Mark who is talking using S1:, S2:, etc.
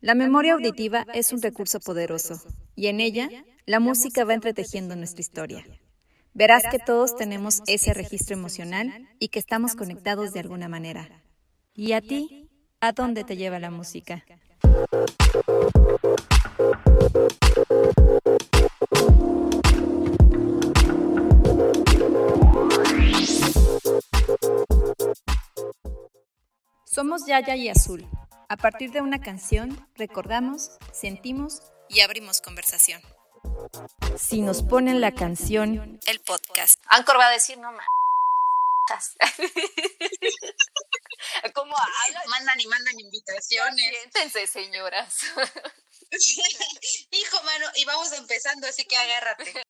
S1: La memoria auditiva es un recurso poderoso y en ella la música va entretejiendo nuestra historia. Verás que todos tenemos ese registro emocional y que estamos conectados de alguna manera. ¿Y a ti? ¿A dónde te lleva la música? Somos Yaya y Azul. A partir de una canción, recordamos, sentimos y abrimos conversación. Si nos ponen la canción, el podcast.
S2: Anchor va a decir, no más. ¿Cómo hablan?
S3: Mandan y mandan invitaciones.
S2: Siéntense, señoras.
S3: Hijo, mano, y vamos empezando, así que agárrate.